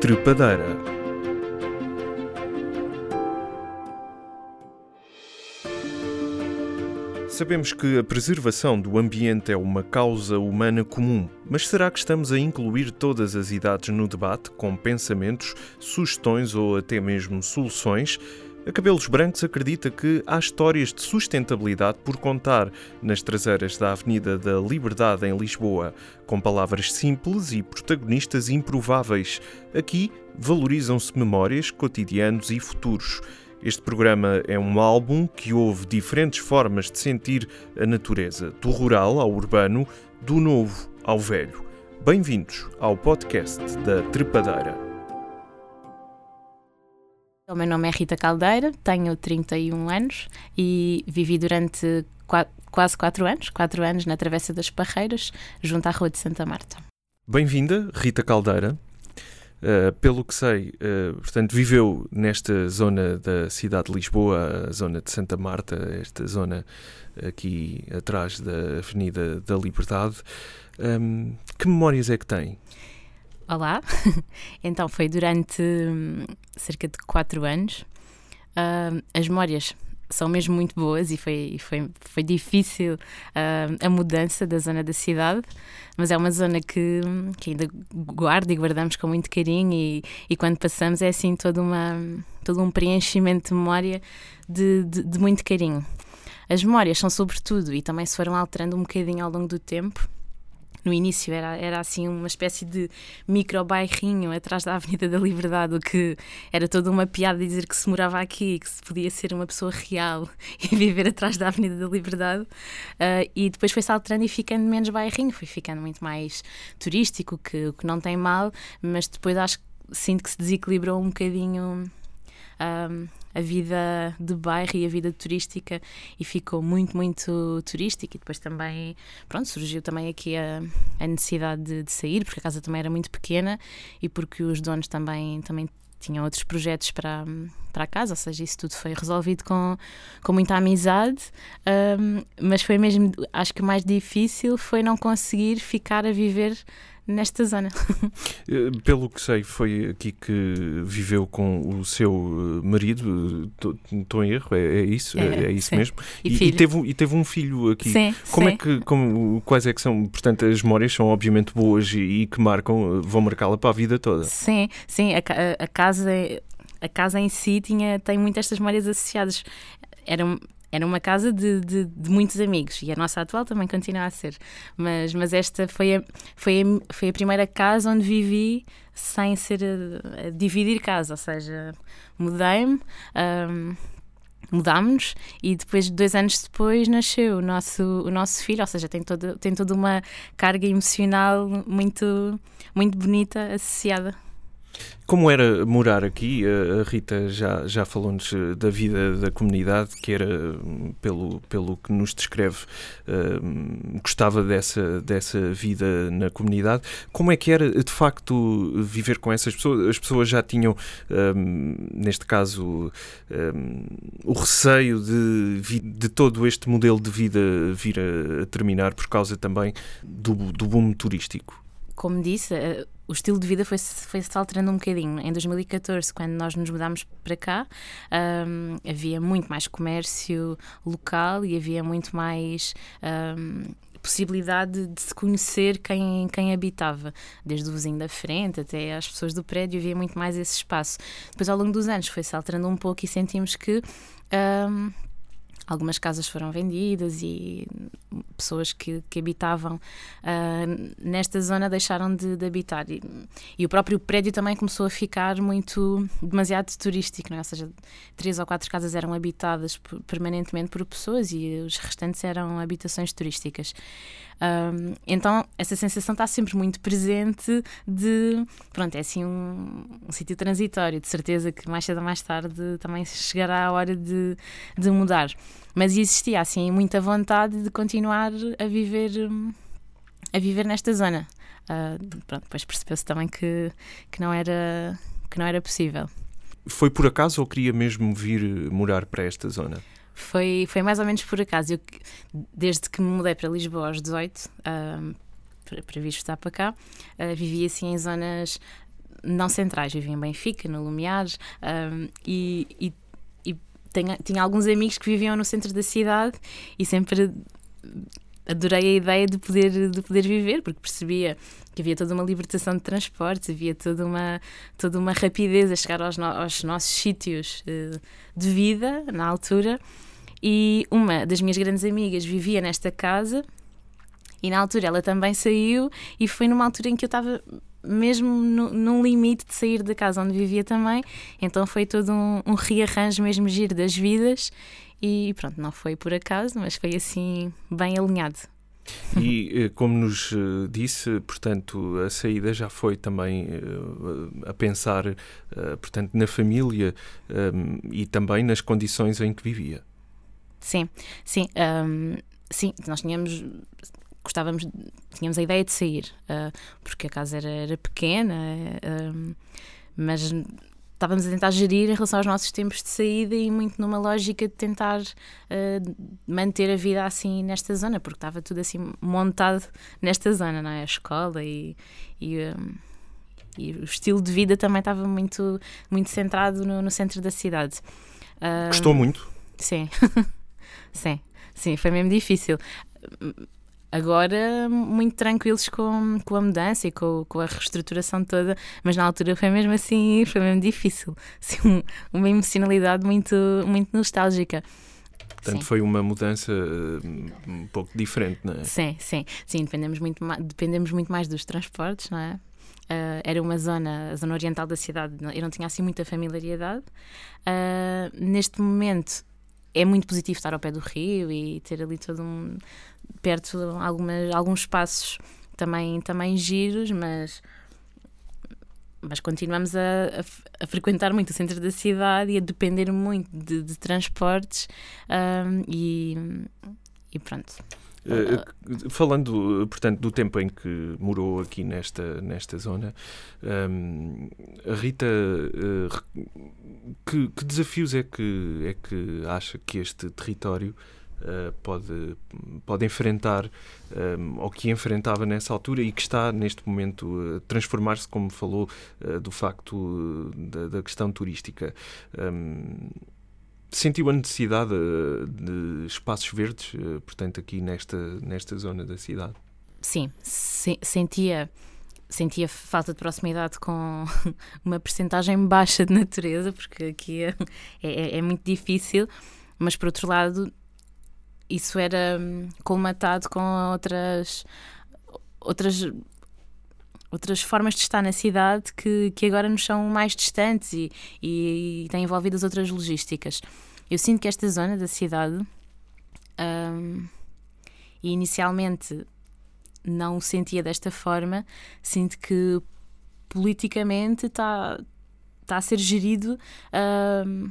Trepadeira Sabemos que a preservação do ambiente é uma causa humana comum, mas será que estamos a incluir todas as idades no debate, com pensamentos, sugestões ou até mesmo soluções? A Cabelos Brancos acredita que há histórias de sustentabilidade por contar nas traseiras da Avenida da Liberdade em Lisboa, com palavras simples e protagonistas improváveis. Aqui valorizam-se memórias, cotidianos e futuros. Este programa é um álbum que houve diferentes formas de sentir a natureza, do rural ao urbano, do novo ao velho. Bem-vindos ao podcast da Trepadeira. O meu nome é Rita Caldeira, tenho 31 anos e vivi durante quase 4 anos, 4 anos na Travessa das Parreiras, junto à Rua de Santa Marta. Bem-vinda, Rita Caldeira. Uh, pelo que sei, uh, portanto, viveu nesta zona da cidade de Lisboa, a zona de Santa Marta, esta zona aqui atrás da Avenida da Liberdade. Um, que memórias é que tem? Olá, então foi durante hum, cerca de 4 anos. Uh, as memórias são mesmo muito boas e foi, foi, foi difícil uh, a mudança da zona da cidade, mas é uma zona que, que ainda guardo e guardamos com muito carinho e, e quando passamos é assim todo, uma, todo um preenchimento de memória de, de, de muito carinho. As memórias são sobretudo e também se foram alterando um bocadinho ao longo do tempo no início era, era assim uma espécie de micro bairrinho atrás da Avenida da Liberdade, o que era toda uma piada dizer que se morava aqui, que se podia ser uma pessoa real e viver atrás da Avenida da Liberdade. Uh, e depois foi-se alterando e ficando menos bairrinho, foi ficando muito mais turístico, que, o que não tem mal, mas depois acho que sinto que se desequilibrou um bocadinho. Um, a vida de bairro e a vida turística e ficou muito, muito turística. E depois também, pronto, surgiu também aqui a, a necessidade de, de, sair, porque a casa também era muito pequena e porque os donos também, também tinham outros projetos para, para a casa, ou seja, isso tudo foi resolvido com, com muita amizade, um, mas foi mesmo, acho que o mais difícil foi não conseguir ficar a viver nesta zona. Eh, pelo que sei, foi aqui que viveu com o seu eh, marido, estou em erro, é, é isso? É, é isso sim. mesmo? E, e, e, teve, e teve um filho aqui. Sim, como sim. é que, como, quais é que são, portanto, as memórias são obviamente boas e, e que marcam, vão marcá-la para a vida toda. Sim, sim, a, a, a casa a casa em si tinha, tem muitas estas memórias associadas. Era, era uma casa de, de, de, muitos amigos e a nossa atual também continua a ser. Mas, mas esta foi a, foi, a, foi a primeira casa onde vivi sem ser a, a dividir casa, ou seja, mudei-me. Um, mudámos-nos e depois, dois anos depois, nasceu o nosso, o nosso filho, ou seja, tem toda, tem toda uma carga emocional muito, muito bonita associada como era morar aqui? A Rita já, já falou-nos eh, da vida da comunidade, que era, hum, pelo, pelo que nos descreve, uh, gostava dessa, dessa vida na comunidade. Como é que era, de facto, viver com essas pessoas? As pessoas já tinham, um, neste caso, um, o receio de, de todo este modelo de vida vir a, terminar por causa também do, do boom turístico? como disse, uh, o estilo de vida foi-se foi -se alterando um bocadinho. Em 2014, quando nós nos mudámos para cá, um, havia muito mais comércio local e havia muito mais. Um, possibilidade de se conhecer quem, quem habitava, desde o vizinho da frente até as pessoas do prédio, havia muito mais esse espaço. Depois, ao longo dos anos, foi-se alterando um pouco e sentimos que um, algumas casas foram vendidas e pessoas que, que habitavam uh, nesta zona deixaram de, de habitar. E, e, o próprio prédio também começou a ficar muito demasiado turístico, é? ou seja, três ou quatro casas eram habitadas permanentemente por pessoas e os restantes eram habitações turísticas. Um, então essa sensação está sempre muito presente de pronto, é assim um, um sítio transitório, de certeza que mais cedo ou mais tarde também chegará a hora de, de mudar. Mas existia assim muita vontade de continuar a viver a viver nesta zona. Uh, pronto, depois percebeu-se também que, que, não era, que não era possível. Foi por acaso ou queria mesmo vir morar para esta zona? Foi, foi mais ou menos por acaso. Eu, desde que me mudei para Lisboa aos 18, uh, para, para vir estudar para cá, uh, vivi assim em zonas não centrais. Vivi em Benfica, no Lumiares, e, e, e tenho, tinha alguns amigos que viviam no centro da cidade e sempre adorei a ideia de poder, de poder viver, porque percebia que havia toda uma libertação de transportes, havia toda uma, toda uma rapidez a chegar aos, no, aos nossos sítios uh, de vida na altura. E uma das minhas grandes amigas vivia nesta casa e na altura ela também saiu e foi numa altura em que eu estava mesmo no, num limite de sair da casa onde vivia também, então foi todo um, um rearranjo mesmo giro das vidas e pronto, não foi por acaso, mas foi assim bem alinhado. E eh, como nos eh, disse, portanto, a saída já foi também uh, a pensar, uh, portanto, na família um, e também nas condições em que vivia. Sim, sim, um, sim, nós tínhamos gostávamos, tínhamos a ideia de sair, uh, porque a casa era, era pequena, uh, mas estávamos a tentar gerir em relação aos nossos tempos de saída e muito numa lógica de tentar uh, manter a vida assim nesta zona, porque estava tudo assim montado nesta zona, não é? A escola e, e, e o estilo de vida também estava muito, muito centrado no, no centro da cidade. Gostou muito? Sim, sim, sim, foi mesmo difícil agora muito tranquilos com, com a mudança e com, com a reestruturação toda, mas na altura foi mesmo assim, foi mesmo difícil. Assim, uma emocionalidade muito, muito nostálgica. Portanto, sim. foi uma mudança eh, um pouco diferente, não é? Sim, sim. Sim, dependemos muito, mais, dependemos muito mais dos transportes, não é? Uh, era uma zona, a zona oriental da cidade, eu não tinha assim muita familiaridade. Uh, neste momento é muito positivo estar ao pé do rio e ter ali todo um perto algumas, alguns espaços também, também giros, mas mas continuamos a, a, a, frequentar muito o centro da cidade e a depender muito de, de transportes um, e, e pronto. Uh, falando, portanto, do tempo em que morou aqui nesta, nesta zona, um, a Rita, uh, que, que, desafios é que, é que acha que este território uh, pode, pode enfrentar, um, ou que enfrentava nessa altura e que está neste momento a transformar-se, como falou, uh, do facto da, da questão turística. Um, sentiu a necessidade de espaços verdes, portanto, aqui nesta, nesta zona da cidade? Sim, se, sentia sentia falta de proximidade com uma percentagem baixa de natureza, porque aqui é, é, é, muito difícil, mas por outro lado isso era hum, colmatado com outras outras outras formas de estar na cidade que, que agora nos são mais distantes e, e, e têm envolvidas outras logísticas. Eu sinto que esta zona da cidade um, e inicialmente não o sentia desta forma, sinto que politicamente está tá a ser gerido um,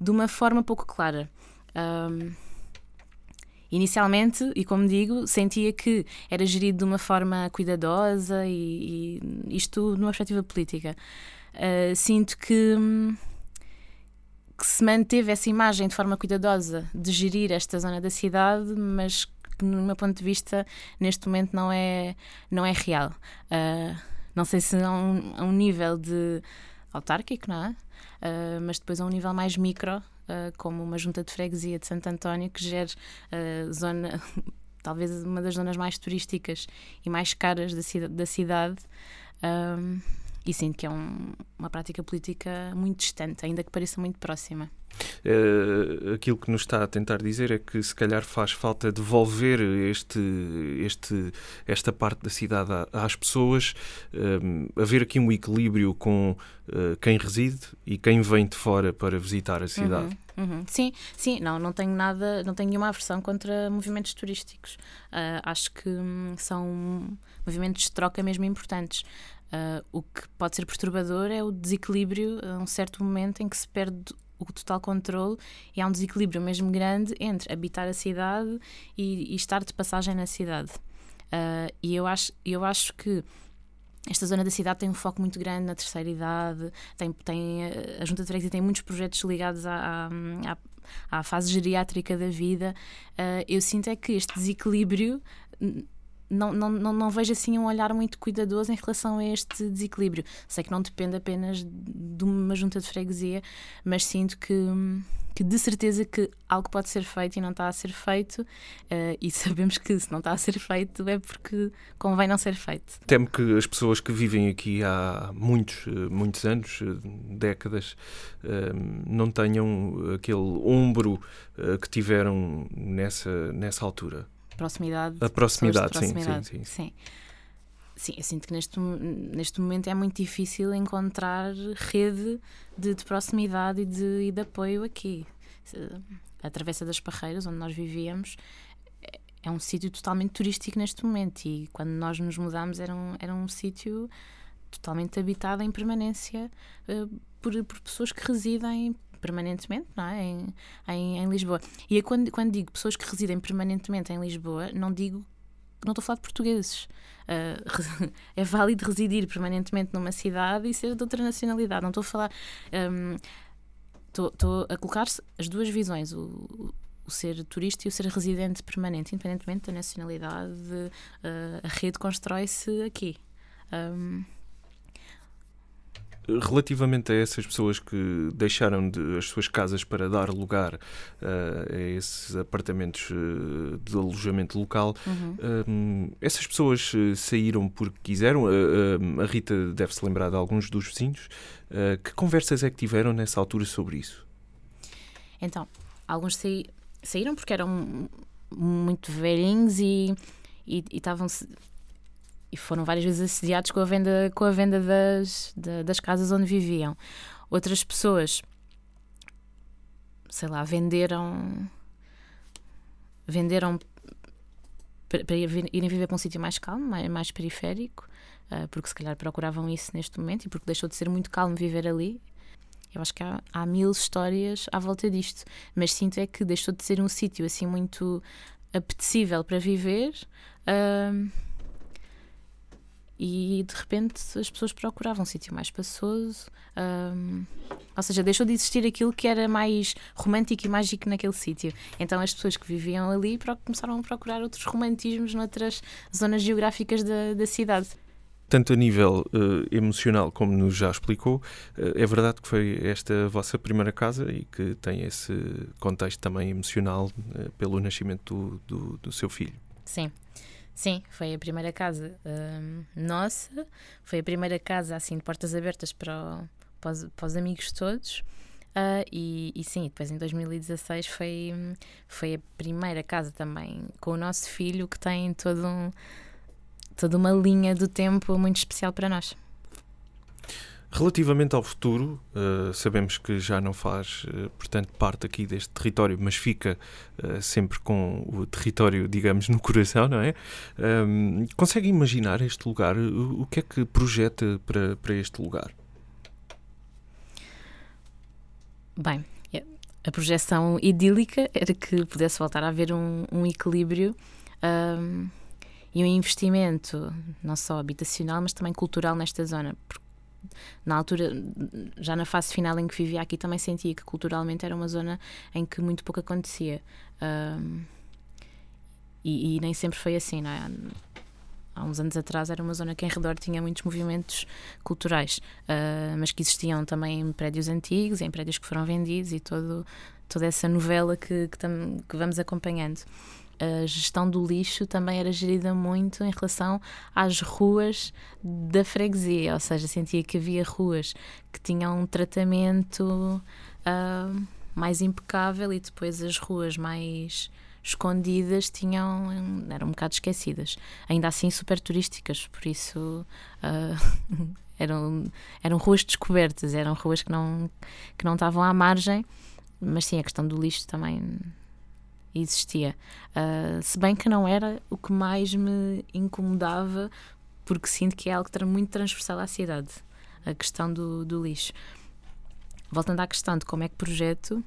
de uma forma pouco clara. Um, Inicialmente, e como digo, sentia que era gerido de uma forma cuidadosa e, e isto numa perspectiva política. Uh, sinto que, que se manteve essa imagem de forma cuidadosa de gerir esta zona da cidade, mas que, no meu ponto de vista, neste momento não é, não é real. Uh, não sei se a um, a um nível de autárquico, não é? Uh, mas depois a um nível mais micro, como uma junta de freguesia de Santo António, que gera uh, zona, talvez uma das zonas mais turísticas e mais caras da, da cidade. Um, e sinto que é um, uma prática política muito distante, ainda que pareça muito próxima. Uh, aquilo que nos está a tentar dizer é que se calhar faz falta devolver este, este, esta parte da cidade às pessoas, uh, haver aqui um equilíbrio com uh, quem reside e quem vem de fora para visitar a cidade. Uhum, uhum. Sim, sim, não, não tenho nada, não tenho nenhuma aversão contra movimentos turísticos. acho que hum, são movimentos de troca mesmo importantes. Uh, o que pode ser perturbador é o desequilíbrio a um certo momento em que se perde o total controle e há um desequilíbrio mesmo grande entre habitar a cidade e, e estar de passagem na cidade. Uh, e eu acho, eu acho que esta zona da cidade tem um foco muito grande na terceira idade, tem, tem, a Junta de Freguesia tem muitos projetos ligados à, à, à fase geriátrica da vida, uh, eu sinto é que este desequilíbrio não, não, não, não vejo assim um olhar muito cuidadoso em relação a este desequilíbrio. Sei que não depende apenas de uma junta de freguesia, mas sinto que, que de certeza que algo pode ser feito e não está a ser feito, uh, e sabemos que se não está a ser feito é porque convém não ser feito. Temo que as pessoas que vivem aqui há muitos, eh, muitos anos, eh, décadas, não tenham aquele ombro que tiveram nessa, nessa altura proximidade. A proximidade, proximidade. Sim, sim, sim. Sim, eu sinto que neste, neste momento é muito difícil encontrar rede de, de proximidade e de, e de apoio aqui. A Travessa das Parreiras, onde nós vivíamos, é, é um sítio totalmente turístico neste momento e quando nós nos mudámos era um, era um sítio totalmente habitado em permanência uh, por, por pessoas que residem permanentemente não é? em, em, em Lisboa. E é quando, quando digo pessoas que residem permanentemente em Lisboa, não digo não estou a falar de portugueses. Uh, é válido residir permanentemente numa cidade e ser de outra nacionalidade. Não estou a falar. Um, estou, estou a colocar as duas visões, o, o ser turista e o ser residente permanente, independentemente da nacionalidade, uh, a rede constrói-se aqui. Um, Relativamente a essas pessoas que deixaram de, as suas casas para dar lugar uh, a esses apartamentos uh, de alojamento local, uhum. uh, essas pessoas saíram porque quiseram. a Rita deve se lembrar de alguns dos vizinhos. que conversas é que tiveram nessa altura sobre isso? Então, alguns saí, saíram porque eram muito velhinhos e estavam e foram várias vezes assediados com a venda, com a venda das, das casas onde viviam. Outras pessoas, sei lá, venderam venderam para irem viver para um sítio mais calmo, mais, mais periférico, uh, porque se calhar procuravam isso neste momento e porque deixou de ser muito calmo viver ali. Eu acho que há, há mil histórias à volta disto, mas sinto é que deixou de ser um sítio assim muito apetecível para viver. Uh, e de repente as pessoas procuravam um sítio mais espaçoso, um, ou seja, deixou de existir aquilo que era mais romântico e mágico naquele sítio. Então as pessoas que viviam ali começaram a procurar outros romantismos noutras zonas geográficas da, da cidade. Tanto a nível uh, emocional como nos já explicou, uh, é verdade que foi esta a vossa primeira casa e que tem esse contexto também emocional uh, pelo nascimento do, do, do seu filho. Sim. Sim, foi a primeira casa hum, nossa, foi a primeira casa assim de portas abertas para, o, para, os, para os amigos todos. Uh, e, e, sim, depois em 2016 foi, foi a primeira casa também com o nosso filho que tem todo um, toda uma linha do tempo muito especial para nós. Relativamente ao futuro, uh, sabemos que já não faz, uh, portanto, parte aqui deste território, mas fica uh, sempre com o território, digamos, no coração, não é? Um, consegue imaginar este lugar? O, o que é que projeta para, para este lugar? Bem, é, a projeção idílica era que pudesse voltar a haver um, um equilíbrio um, e um investimento, não só habitacional, mas também cultural nesta zona, porque na altura, já na fase final em que vivia aqui, também sentia que culturalmente era uma zona em que muito pouco acontecia. Um, e, e, nem sempre foi assim, não é? Há uns anos atrás era uma zona que em redor tinha muitos movimentos culturais, uh, mas que existiam também em prédios antigos, em prédios que foram vendidos e todo, toda essa novela que, que, tam, que vamos acompanhando a gestão do lixo também era gerida muito em relação às ruas da freguesia, ou seja, sentia que havia ruas que tinham um tratamento uh, mais impecável e depois as ruas mais escondidas tinham eram um bocado esquecidas. Ainda assim super turísticas por isso uh, eram eram ruas descobertas eram ruas que não que não estavam à margem mas sim a questão do lixo também existia. Uh, se bem que não era o que mais me incomodava, porque sinto que é algo muito transversal à cidade a questão do, do lixo. Voltando à questão de como é que projeto,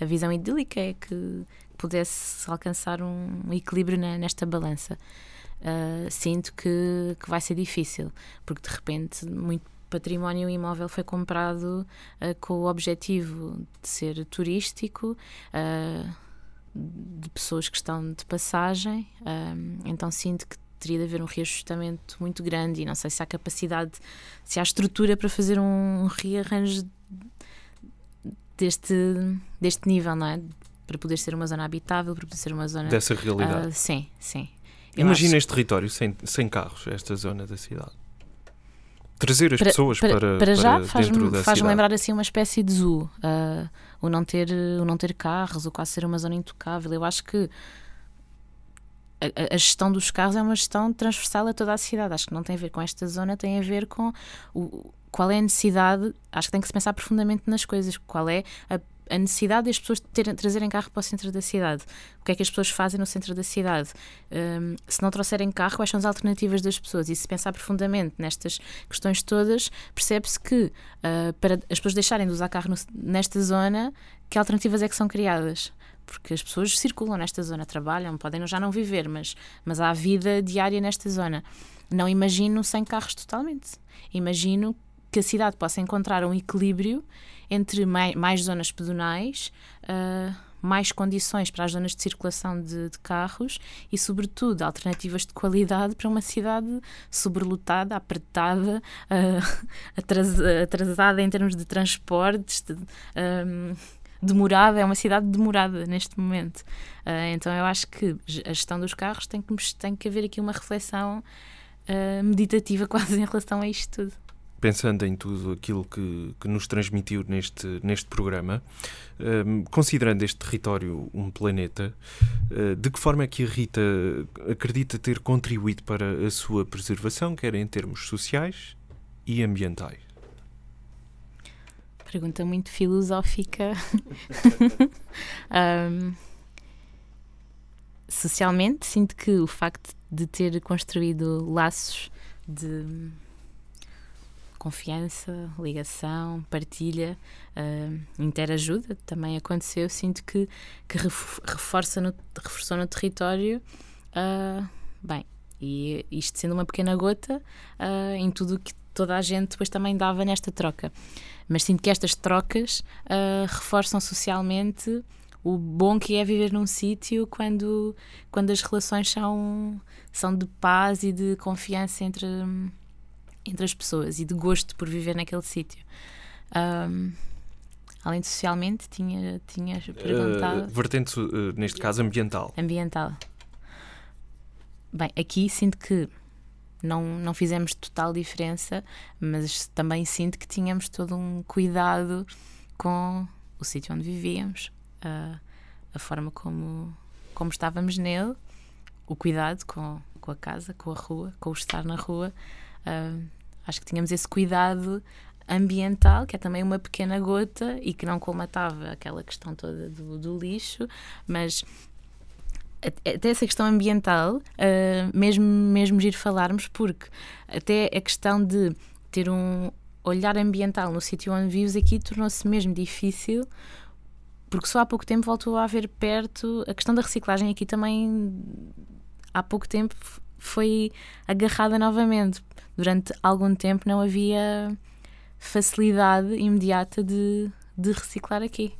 a visão idílica é que pudesse alcançar um equilíbrio na, nesta balança. Uh, sinto que, que vai ser difícil, porque de repente muito património imóvel foi comprado uh, com o objetivo de ser turístico, uh, de pessoas que estão de passagem, então sinto que teria de haver um reajustamento muito grande e não sei se há capacidade, se há estrutura para fazer um rearranjo deste, deste nível, não é? Para poder ser uma zona habitável, para poder ser uma zona. Dessa realidade. Uh, sim, sim. Imagina este território sem, sem carros, esta zona da cidade. Trazer as para, pessoas para, para, para já faz-me faz lembrar assim uma espécie de zoo. Uh, o, não ter, o não ter carros, o quase ser uma zona intocável. Eu acho que a, a, gestão dos carros é uma gestão transversal a toda a cidade. Acho que não tem a ver com esta zona, tem a ver com o, qual é a necessidade. Acho que tem que se pensar profundamente nas coisas. Qual é a a necessidade das pessoas terem, trazerem carro para o centro da cidade. O que é que as pessoas fazem no centro da cidade? Um, se não trouxerem carro, quais são as alternativas das pessoas? E se pensar profundamente nestas questões todas, percebe-se que uh, para as pessoas deixarem de usar carro no, nesta zona, que alternativas é que são criadas? porque as pessoas circulam nesta zona, trabalham, podem já não viver, mas, mas há vida diária nesta zona. Não imagino sem carros totalmente. Imagino que a cidade possa encontrar um equilíbrio entre mais, zonas pedonais, uh, mais condições para as zonas de circulação de, de, carros e, sobretudo, alternativas de qualidade para uma cidade sobrelotada, apertada, uh, atrasada em termos de transportes. De, um, demorada, é uma cidade demorada neste momento. Uh, então eu acho que a gestão dos carros tem que, tem que haver aqui uma reflexão uh, meditativa quase em relação a isto tudo pensando em tudo aquilo que, que nos transmitiu neste, neste programa, um, considerando este território um planeta, uh, de que forma é que a Rita acredita ter contribuído para a sua preservação, quer em termos sociais e ambientais? Pergunta muito filosófica. um, socialmente, sinto que o facto de ter construído laços de confiança, ligação, partilha, uh, interajuda também aconteceu. Sinto que, que reforça no, reforçou no território. Uh, bem, e isto sendo uma pequena gota uh, em tudo que toda a gente depois também dava nesta troca. Mas sinto que estas trocas reforçam socialmente o bom que é viver num sítio quando, quando as relações são, são de paz e de confiança entre, entre as pessoas e de gosto por viver naquele sítio. Um, além de socialmente, tinha, tinha perguntado. Uh, vertente, uh, neste caso, ambiental. Ambiental. Bem, aqui sinto que não, não fizemos total diferença, mas também sinto que tínhamos todo um cuidado com o sítio onde vivíamos, a, a forma como, como estávamos nele, o cuidado com, com a casa, com a rua, com o estar na rua. Uh, acho que tínhamos esse cuidado ambiental, que é também uma pequena gota e que não colmatava aquela questão toda do, do lixo, mas até essa questão ambiental, uh, mesmo, mesmo ir falarmos, porque até a questão de ter um olhar ambiental no sítio onde vives aqui tornou-se mesmo difícil, porque só há pouco tempo voltou a haver perto a questão da reciclagem aqui também há pouco tempo foi agarrada novamente. Durante algum tempo não havia facilidade imediata de, de reciclar aqui.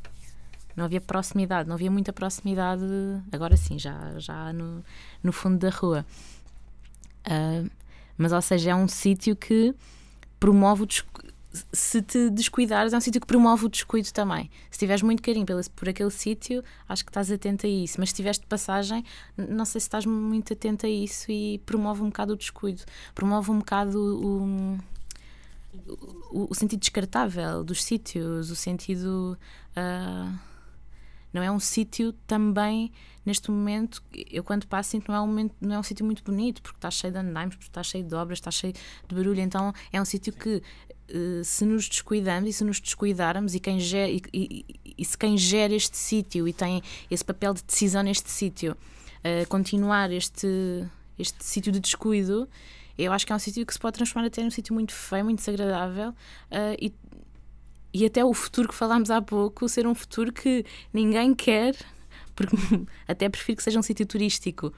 Não havia proximidade, não havia muita proximidade, agora sim, já, já no, no fundo da rua. Uh, mas, ou seja, é um sítio que promove o se te descuidares, é um sítio que promove o descuido também. Se tiveres muito carinho pelo, por aquele sítio, acho que estás atento a isso. Mas se estiveres de passagem, não sei se estás muito atento a isso e promove um bocado o descuido. Promove um bocado o, o, o sentido descartável dos sítios, o sentido. Uh, não é um sítio também neste momento eu quando passo sinto não é um não é um sítio muito bonito porque está cheio de andaimes porque está cheio de obras está cheio de barulho então é um sítio que se nos descuidamos e se nos descuidarmos e quem gera, e, e, e se quem gera este sítio e tem esse papel de decisão neste sítio uh, continuar este este sítio de descuido eu acho que é um sítio que se pode transformar até num sítio muito feio, muito desagradável uh, e e até o futuro que falámos há pouco ser um futuro que ninguém quer, porque até prefiro que seja um sítio turístico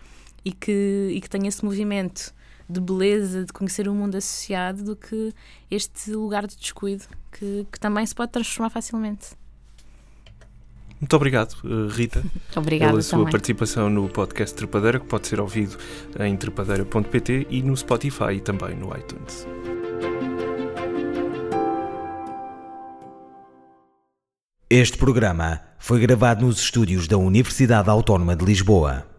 e que, e que tenha esse movimento de beleza, de conhecer o mundo associado, do que este lugar de descuido que, que também se pode transformar facilmente. Muito obrigado, eh, Rita, Obrigada pela sua também. participação no podcast Trepadeira, que pode ser ouvido em trepadeira.pt e no Spotify e também no iTunes. Este programa foi gravado nos estúdios da Universidade Autónoma de Lisboa.